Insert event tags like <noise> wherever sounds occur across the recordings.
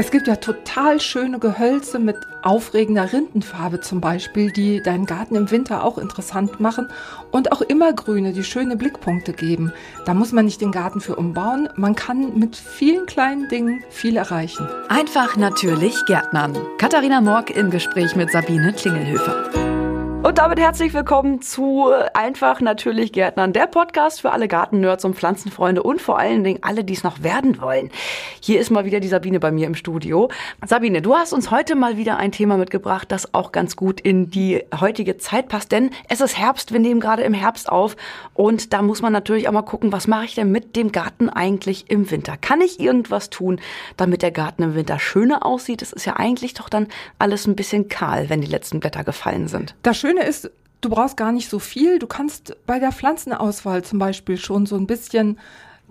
Es gibt ja total schöne Gehölze mit aufregender Rindenfarbe zum Beispiel, die deinen Garten im Winter auch interessant machen und auch immergrüne, die schöne Blickpunkte geben. Da muss man nicht den Garten für umbauen, man kann mit vielen kleinen Dingen viel erreichen. Einfach natürlich Gärtnern. Katharina Morg im Gespräch mit Sabine Klingelhöfer. Und damit herzlich willkommen zu Einfach natürlich Gärtnern, der Podcast für alle Gartennerds und Pflanzenfreunde und vor allen Dingen alle, die es noch werden wollen. Hier ist mal wieder die Sabine bei mir im Studio. Sabine, du hast uns heute mal wieder ein Thema mitgebracht, das auch ganz gut in die heutige Zeit passt, denn es ist Herbst, wir nehmen gerade im Herbst auf und da muss man natürlich auch mal gucken, was mache ich denn mit dem Garten eigentlich im Winter? Kann ich irgendwas tun, damit der Garten im Winter schöner aussieht? Es ist ja eigentlich doch dann alles ein bisschen kahl, wenn die letzten Blätter gefallen sind. Das Schöne ist, du brauchst gar nicht so viel. Du kannst bei der Pflanzenauswahl zum Beispiel schon so ein bisschen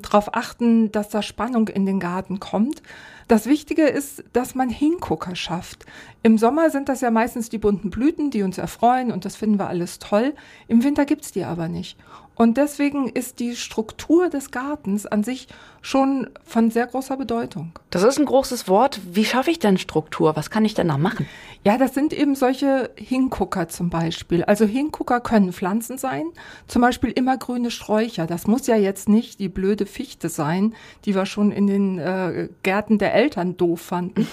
darauf achten, dass da Spannung in den Garten kommt. Das Wichtige ist, dass man Hingucker schafft. Im Sommer sind das ja meistens die bunten Blüten, die uns erfreuen und das finden wir alles toll. Im Winter gibt's die aber nicht. Und deswegen ist die Struktur des Gartens an sich schon von sehr großer Bedeutung. Das ist ein großes Wort. Wie schaffe ich denn Struktur? Was kann ich denn da machen? Ja, das sind eben solche Hingucker zum Beispiel. Also Hingucker können Pflanzen sein, zum Beispiel immergrüne Sträucher. Das muss ja jetzt nicht die blöde Fichte sein, die wir schon in den äh, Gärten der Eltern doof fanden.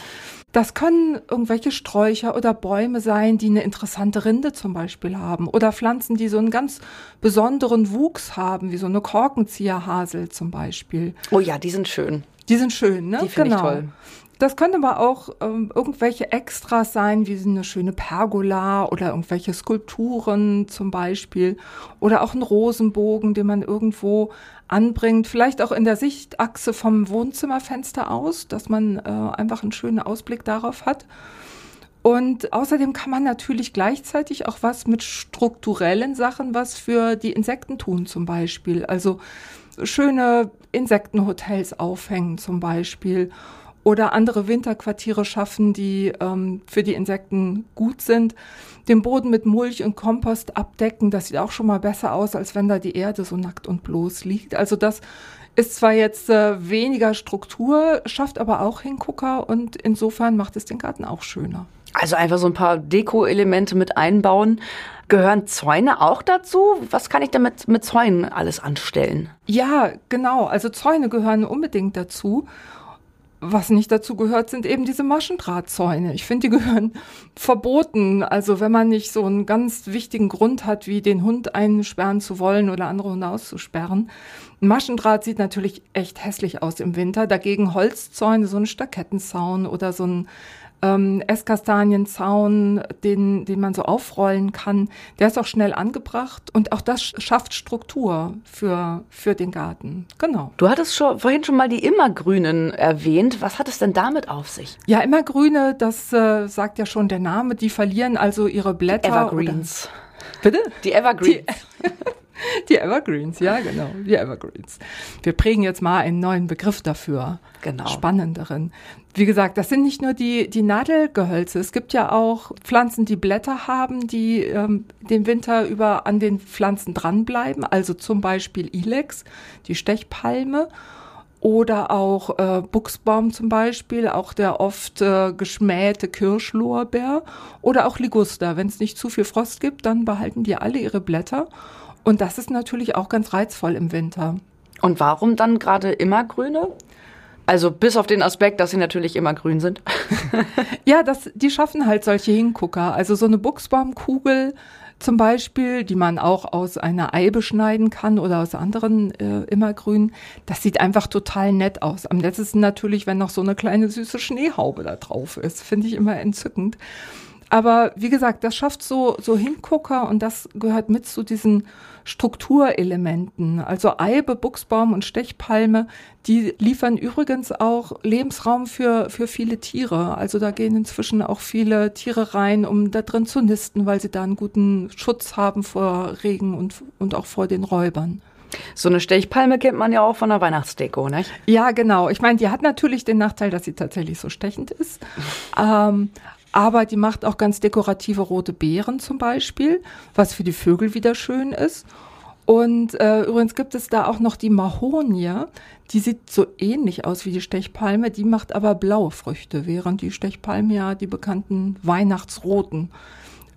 Das können irgendwelche Sträucher oder Bäume sein, die eine interessante Rinde zum Beispiel haben. Oder Pflanzen, die so einen ganz besonderen Wuchs haben, wie so eine Korkenzieherhasel zum Beispiel. Oh ja, die sind schön. Die sind schön, ne? Die finde genau. ich toll. Das können aber auch ähm, irgendwelche Extras sein, wie eine schöne Pergola oder irgendwelche Skulpturen zum Beispiel. Oder auch ein Rosenbogen, den man irgendwo anbringt. Vielleicht auch in der Sichtachse vom Wohnzimmerfenster aus, dass man äh, einfach einen schönen Ausblick darauf hat. Und außerdem kann man natürlich gleichzeitig auch was mit strukturellen Sachen, was für die Insekten tun zum Beispiel. Also schöne Insektenhotels aufhängen zum Beispiel oder andere Winterquartiere schaffen, die ähm, für die Insekten gut sind. Den Boden mit Mulch und Kompost abdecken, das sieht auch schon mal besser aus, als wenn da die Erde so nackt und bloß liegt. Also das ist zwar jetzt äh, weniger Struktur, schafft aber auch Hingucker und insofern macht es den Garten auch schöner. Also einfach so ein paar Deko-Elemente mit einbauen. Gehören Zäune auch dazu? Was kann ich damit mit Zäunen alles anstellen? Ja, genau. Also Zäune gehören unbedingt dazu. Was nicht dazu gehört, sind eben diese Maschendrahtzäune. Ich finde, die gehören <laughs> verboten. Also wenn man nicht so einen ganz wichtigen Grund hat, wie den Hund einsperren zu wollen oder andere Hunde auszusperren. Ein Maschendraht sieht natürlich echt hässlich aus im Winter. Dagegen Holzzäune, so ein Stakettenzaun oder so ein ähm, Esskastanienzaun, den, den man so aufrollen kann. Der ist auch schnell angebracht und auch das schafft Struktur für, für den Garten. Genau. Du hattest schon, vorhin schon mal die Immergrünen erwähnt. Was hat es denn damit auf sich? Ja, Immergrüne, das äh, sagt ja schon der Name, die verlieren also ihre Blätter. Evergreens. Oder, bitte? Die Evergreens. Die, <laughs> Die Evergreens, ja, genau, die Evergreens. Wir prägen jetzt mal einen neuen Begriff dafür. Genau. Spannenderen. Wie gesagt, das sind nicht nur die, die Nadelgehölze. Es gibt ja auch Pflanzen, die Blätter haben, die ähm, den Winter über an den Pflanzen dranbleiben. Also zum Beispiel Ilex, die Stechpalme. Oder auch äh, Buchsbaum zum Beispiel, auch der oft äh, geschmähte Kirschlorbeer. Oder auch Liguster. Wenn es nicht zu viel Frost gibt, dann behalten die alle ihre Blätter. Und das ist natürlich auch ganz reizvoll im Winter. Und warum dann gerade immer grüne? Also bis auf den Aspekt, dass sie natürlich immer grün sind. <laughs> ja, das, die schaffen halt solche Hingucker. Also so eine Buchsbaumkugel zum Beispiel, die man auch aus einer Eibe schneiden kann oder aus anderen äh, immergrün. Das sieht einfach total nett aus. Am nettesten natürlich, wenn noch so eine kleine süße Schneehaube da drauf ist. Finde ich immer entzückend. Aber wie gesagt, das schafft so, so Hingucker und das gehört mit zu diesen Strukturelementen. Also Eibe, Buchsbaum und Stechpalme, die liefern übrigens auch Lebensraum für, für viele Tiere. Also da gehen inzwischen auch viele Tiere rein, um da drin zu nisten, weil sie da einen guten Schutz haben vor Regen und, und auch vor den Räubern. So eine Stechpalme kennt man ja auch von der Weihnachtsdeko, nicht? Ja, genau. Ich meine, die hat natürlich den Nachteil, dass sie tatsächlich so stechend ist. ähm, aber die macht auch ganz dekorative rote Beeren zum Beispiel, was für die Vögel wieder schön ist. Und äh, übrigens gibt es da auch noch die Mahonie. Die sieht so ähnlich aus wie die Stechpalme, die macht aber blaue Früchte, während die Stechpalme ja die bekannten weihnachtsroten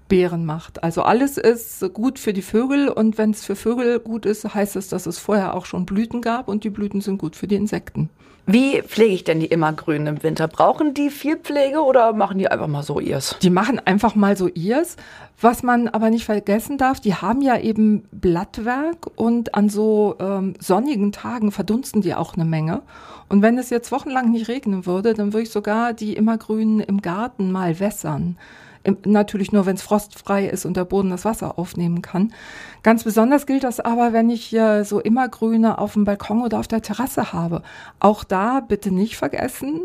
Beeren macht. Also alles ist gut für die Vögel und wenn es für Vögel gut ist, heißt es, dass es vorher auch schon Blüten gab und die Blüten sind gut für die Insekten. Wie pflege ich denn die Immergrünen im Winter? Brauchen die viel Pflege oder machen die einfach mal so ihrs? Die machen einfach mal so ihrs. Was man aber nicht vergessen darf, die haben ja eben Blattwerk und an so ähm, sonnigen Tagen verdunsten die auch eine Menge. Und wenn es jetzt wochenlang nicht regnen würde, dann würde ich sogar die Immergrünen im Garten mal wässern. Natürlich nur, wenn es frostfrei ist und der Boden das Wasser aufnehmen kann. Ganz besonders gilt das aber, wenn ich äh, so Immergrüne auf dem Balkon oder auf der Terrasse habe. Auch da bitte nicht vergessen,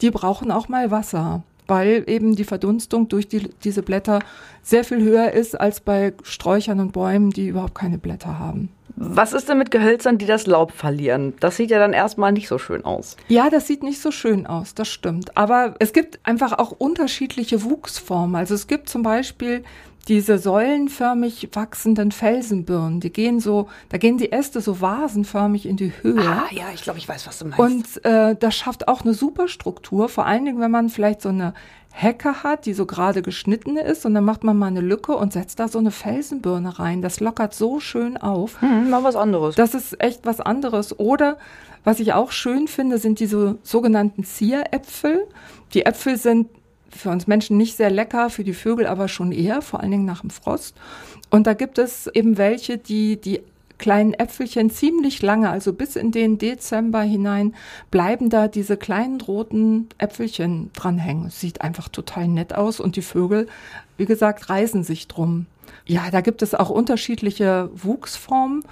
die brauchen auch mal Wasser weil eben die Verdunstung durch die, diese Blätter sehr viel höher ist als bei Sträuchern und Bäumen, die überhaupt keine Blätter haben. Was ist denn mit Gehölzern, die das Laub verlieren? Das sieht ja dann erstmal nicht so schön aus. Ja, das sieht nicht so schön aus, das stimmt. Aber es gibt einfach auch unterschiedliche Wuchsformen. Also es gibt zum Beispiel diese säulenförmig wachsenden Felsenbirnen, die gehen so, da gehen die Äste so vasenförmig in die Höhe. Ah, ja, ich glaube, ich weiß, was du meinst. Und äh, das schafft auch eine Superstruktur, vor allen Dingen, wenn man vielleicht so eine Hecke hat, die so gerade geschnitten ist und dann macht man mal eine Lücke und setzt da so eine Felsenbirne rein. Das lockert so schön auf. Hm, mal was anderes. Das ist echt was anderes. Oder was ich auch schön finde, sind diese sogenannten Zieräpfel. Die Äpfel sind für uns Menschen nicht sehr lecker, für die Vögel aber schon eher, vor allen Dingen nach dem Frost. Und da gibt es eben welche, die die kleinen Äpfelchen ziemlich lange, also bis in den Dezember hinein, bleiben da diese kleinen roten Äpfelchen dranhängen. Sieht einfach total nett aus und die Vögel, wie gesagt, reißen sich drum. Ja, da gibt es auch unterschiedliche Wuchsformen.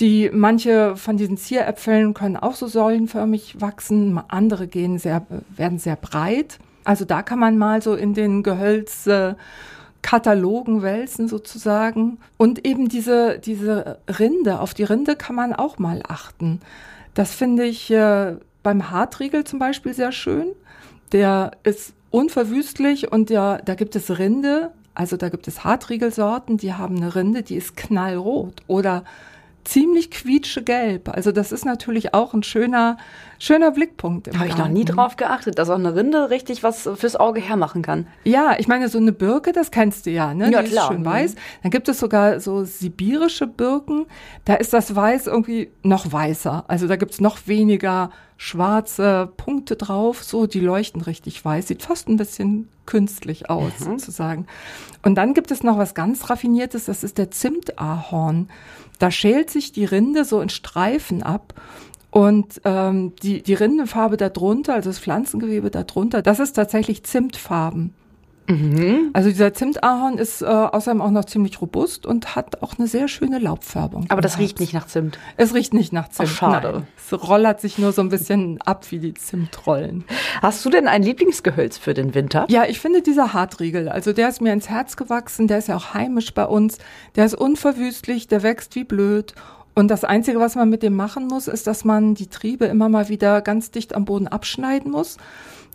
Die manche von diesen Zieräpfeln können auch so säulenförmig wachsen, andere gehen sehr, werden sehr breit. Also da kann man mal so in den Gehölzkatalogen wälzen sozusagen. Und eben diese, diese Rinde, auf die Rinde kann man auch mal achten. Das finde ich äh, beim Hartriegel zum Beispiel sehr schön. Der ist unverwüstlich und der, da gibt es Rinde, also da gibt es Hartriegelsorten, die haben eine Rinde, die ist knallrot oder ziemlich quietschegelb. Also das ist natürlich auch ein schöner, schöner Blickpunkt. Habe ich noch nie drauf geachtet, dass auch eine Rinde richtig was fürs Auge hermachen kann. Ja, ich meine, so eine Birke, das kennst du ja, ne? Ja, Die klar. ist schön weiß. Dann gibt es sogar so sibirische Birken. Da ist das Weiß irgendwie noch weißer. Also da gibt's noch weniger schwarze Punkte drauf. So, die leuchten richtig weiß. Sieht fast ein bisschen künstlich aus, Mhm. sozusagen. Und dann gibt es noch was ganz Raffiniertes, das ist der Zimtahorn. Da schält sich die Rinde so in Streifen ab. Und ähm, die, die Rindenfarbe darunter, also das Pflanzengewebe darunter, das ist tatsächlich Zimtfarben. Also dieser Zimtahorn ist äh, außerdem auch noch ziemlich robust und hat auch eine sehr schöne Laubfärbung. Aber das riecht nicht nach Zimt. Es riecht nicht nach Zimt. Ach, schade. Nein. Es rollert sich nur so ein bisschen ab wie die Zimtrollen. Hast du denn ein Lieblingsgehölz für den Winter? Ja, ich finde dieser Hartriegel, also der ist mir ins Herz gewachsen, der ist ja auch heimisch bei uns, der ist unverwüstlich, der wächst wie blöd. Und das Einzige, was man mit dem machen muss, ist, dass man die Triebe immer mal wieder ganz dicht am Boden abschneiden muss,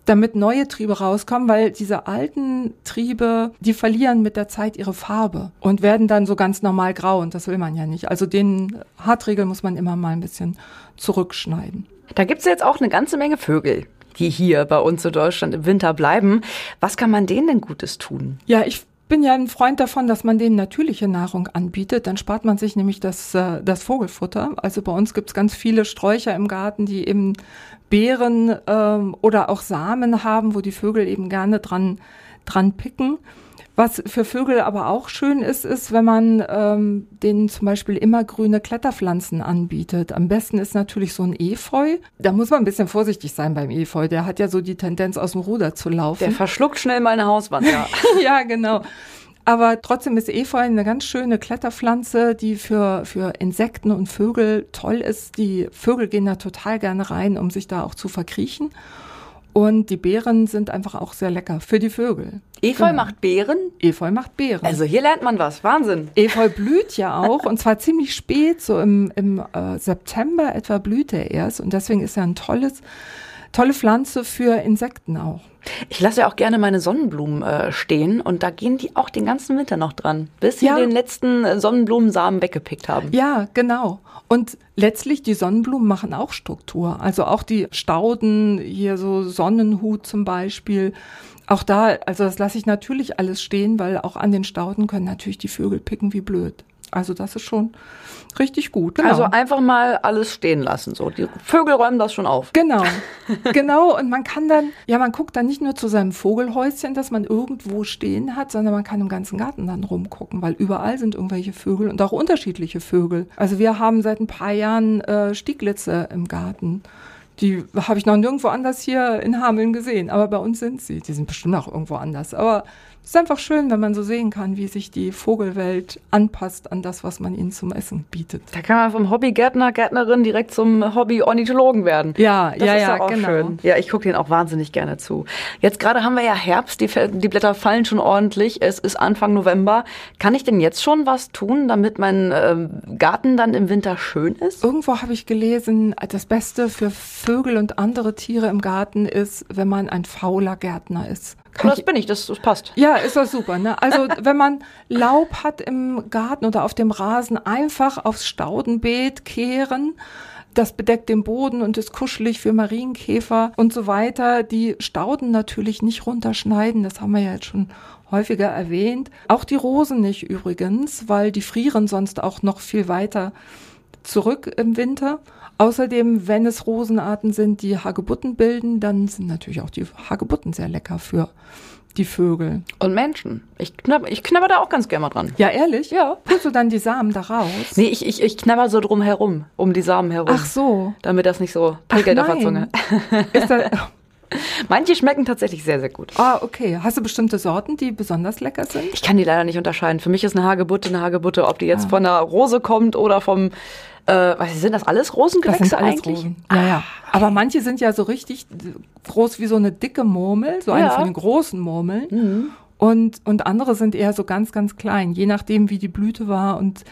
damit neue Triebe rauskommen, weil diese alten Triebe, die verlieren mit der Zeit ihre Farbe und werden dann so ganz normal grau und das will man ja nicht. Also den Hartriegel muss man immer mal ein bisschen zurückschneiden. Da gibt's jetzt auch eine ganze Menge Vögel, die hier bei uns in Deutschland im Winter bleiben. Was kann man denen denn Gutes tun? Ja, ich bin ja ein Freund davon, dass man denen natürliche Nahrung anbietet. Dann spart man sich nämlich das, äh, das Vogelfutter. Also bei uns gibt's ganz viele Sträucher im Garten, die eben Beeren ähm, oder auch Samen haben, wo die Vögel eben gerne dran, dran picken. Was für Vögel aber auch schön ist, ist, wenn man ähm, denen zum Beispiel immergrüne Kletterpflanzen anbietet. Am besten ist natürlich so ein Efeu. Da muss man ein bisschen vorsichtig sein beim Efeu. Der hat ja so die Tendenz, aus dem Ruder zu laufen. Der verschluckt schnell mal eine Hauswand, ja. <laughs> ja, genau. Aber trotzdem ist Efeu eine ganz schöne Kletterpflanze, die für, für Insekten und Vögel toll ist. Die Vögel gehen da total gerne rein, um sich da auch zu verkriechen. Und die Beeren sind einfach auch sehr lecker für die Vögel. Efeu Genau. macht Beeren. Efeu macht Beeren. Also hier lernt man was. Wahnsinn. Efeu blüht ja auch und zwar ziemlich spät, so im, im äh, September etwa blüht er erst und deswegen ist er ein tolles, tolle Pflanze für Insekten auch. Ich lasse ja auch gerne meine Sonnenblumen äh, stehen und da gehen die auch den ganzen Winter noch dran, bis sie ja. den letzten äh, Sonnenblumensamen weggepickt haben. Ja, genau. Und letztlich die Sonnenblumen machen auch Struktur. Also auch die Stauden, hier so Sonnenhut zum Beispiel. Auch da, also das lasse ich natürlich alles stehen, weil auch an den Stauden können natürlich die Vögel picken wie blöd. Also das ist schon richtig gut. Genau. Also einfach mal alles stehen lassen. So, die Vögel räumen das schon auf. Genau, <laughs> genau. Und man kann dann, ja, man guckt dann nicht nur zu seinem Vogelhäuschen, das man irgendwo stehen hat, sondern man kann im ganzen Garten dann rumgucken, weil überall sind irgendwelche Vögel und auch unterschiedliche Vögel. Also wir haben seit ein paar Jahren äh, Stieglitze im Garten. Die habe ich noch nirgendwo anders hier in Hameln gesehen, aber bei uns sind sie. Die sind bestimmt auch irgendwo anders. Aber es ist einfach schön, wenn man so sehen kann, wie sich die Vogelwelt anpasst an das, was man ihnen zum Essen bietet. Da kann man vom Hobbygärtner, Gärtnerin direkt zum Hobby-Ornithologen werden. Ja, das ja, ja, auch genau. Schön. Ja, ich gucke denen auch wahnsinnig gerne zu. Jetzt gerade haben wir ja Herbst, die, die Blätter fallen schon ordentlich. Es ist Anfang November. Kann ich denn jetzt schon was tun, damit mein äh, Garten dann im Winter schön ist? Irgendwo habe ich gelesen, das Beste für Vögel und andere Tiere im Garten ist, wenn man ein fauler Gärtner ist. Kann das ich, bin ich, das, das passt. Ja, ist das super. Ne? Also <laughs> wenn man Laub hat im Garten oder auf dem Rasen, einfach aufs Staudenbeet kehren. Das bedeckt den Boden und ist kuschelig für Marienkäfer und so weiter. Die Stauden natürlich nicht runterschneiden, das haben wir ja jetzt schon häufiger erwähnt. Auch die Rosen nicht übrigens, weil die frieren sonst auch noch viel weiter zurück im Winter. Außerdem, wenn es Rosenarten sind, die Hagebutten bilden, dann sind natürlich auch die Hagebutten sehr lecker für die Vögel. Und Menschen. Ich knabber, ich knabber da auch ganz gerne mal dran. Ja, ehrlich? Ja. Pulst du dann die Samen da raus? Nee, ich, ich, ich knabber so drum herum, um die Samen herum. Ach so. Damit das nicht so prickelt auf der Zunge. <laughs> Ist das, <laughs> Manche schmecken tatsächlich sehr, sehr gut. Ah, okay. Hast du bestimmte Sorten, die besonders lecker sind? Ich kann die leider nicht unterscheiden. Für mich ist eine Hagebutte eine Hagebutte, ob die jetzt ah. von einer Rose kommt oder vom äh, was sind das alles Rosengewächse das sind alles eigentlich? Rosen. Ja, ja. Ah, Aber manche sind ja so richtig groß wie so eine dicke Murmel, so eine von den großen Murmeln. Mhm. Und, und andere sind eher so ganz, ganz klein, je nachdem, wie die Blüte war und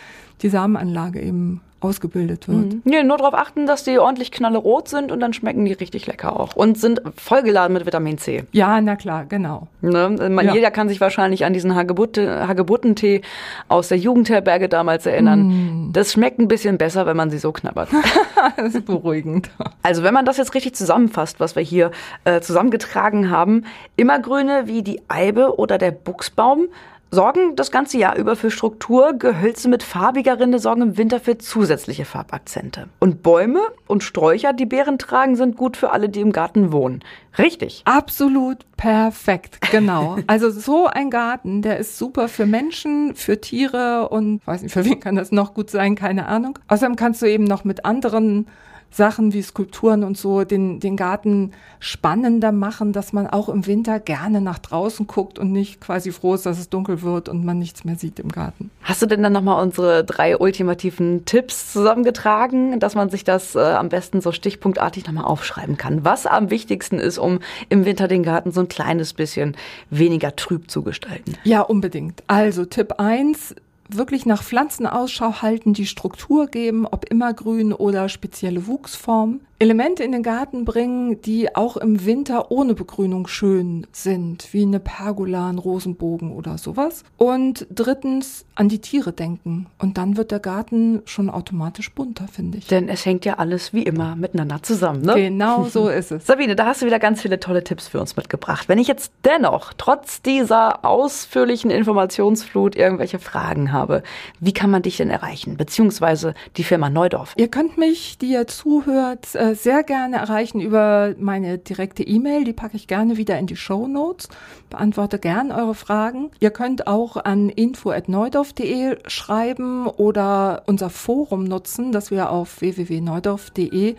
die Samenanlage eben ausgebildet wird. Mhm. Nee, nur darauf achten, dass die ordentlich knallerot sind und dann schmecken die richtig lecker auch. Und sind vollgeladen mit Vitamin C. Ja, na klar, genau. Ne? Man, ja. Jeder kann sich wahrscheinlich an diesen Hagebutte, Hagebuttentee aus der Jugendherberge damals erinnern. Mm. Das schmeckt ein bisschen besser, wenn man sie so knabbert. <laughs> das ist beruhigend. Also wenn man das jetzt richtig zusammenfasst, was wir hier äh, zusammengetragen haben, Immergrüne wie die Eibe oder der Buchsbaum sorgen das ganze Jahr über für Struktur. Gehölze mit farbiger Rinde sorgen im Winter für zusätzliche Farbakzente. Und Bäume und Sträucher, die Beeren tragen, sind gut für alle, die im Garten wohnen. Richtig. Absolut perfekt, genau. <laughs> also so ein Garten, der ist super für Menschen, für Tiere und weiß nicht, für wen kann das noch gut sein, keine Ahnung. Außerdem kannst du eben noch mit anderen Sachen wie Skulpturen und so den, den Garten spannender machen, dass man auch im Winter gerne nach draußen guckt und nicht quasi froh ist, dass es dunkel wird und man nichts mehr sieht im Garten. Hast du denn dann nochmal unsere drei ultimativen Tipps zusammengetragen, dass man sich das äh, am besten so stichpunktartig nochmal aufschreiben kann? Was am wichtigsten ist, um im Winter den Garten so ein kleines bisschen weniger trüb zu gestalten? Ja, unbedingt. Also Tipp eins wirklich nach Pflanzen Ausschau halten, die Struktur geben, ob immergrün oder spezielle Wuchsform. Elemente in den Garten bringen, die auch im Winter ohne Begrünung schön sind, wie eine Pergola, ein Rosenbogen oder sowas. Und drittens an die Tiere denken. Und dann wird der Garten schon automatisch bunter, finde ich. Denn es hängt ja alles wie immer miteinander zusammen, ne? Genau so ist es. Sabine, da hast du wieder ganz viele tolle Tipps für uns mitgebracht. Wenn ich jetzt dennoch trotz dieser ausführlichen Informationsflut irgendwelche Fragen habe, wie kann man dich denn erreichen? Beziehungsweise die Firma Neudorf? Ihr könnt mich, die ihr zuhört, äh, sehr gerne erreichen über meine direkte E-Mail. Die packe ich gerne wieder in die Show Notes. Beantworte gern eure Fragen. Ihr könnt auch an info.neudorf.de schreiben oder unser Forum nutzen, das wir auf www.neudorf.de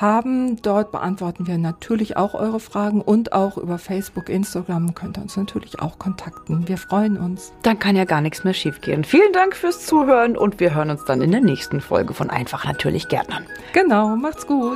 haben. Dort beantworten wir natürlich auch eure Fragen und auch über Facebook, Instagram könnt ihr uns natürlich auch kontakten. Wir freuen uns. Dann kann ja gar nichts mehr schiefgehen. Vielen Dank fürs Zuhören und wir hören uns dann in der nächsten Folge von Einfach natürlich Gärtnern. Genau, macht's gut.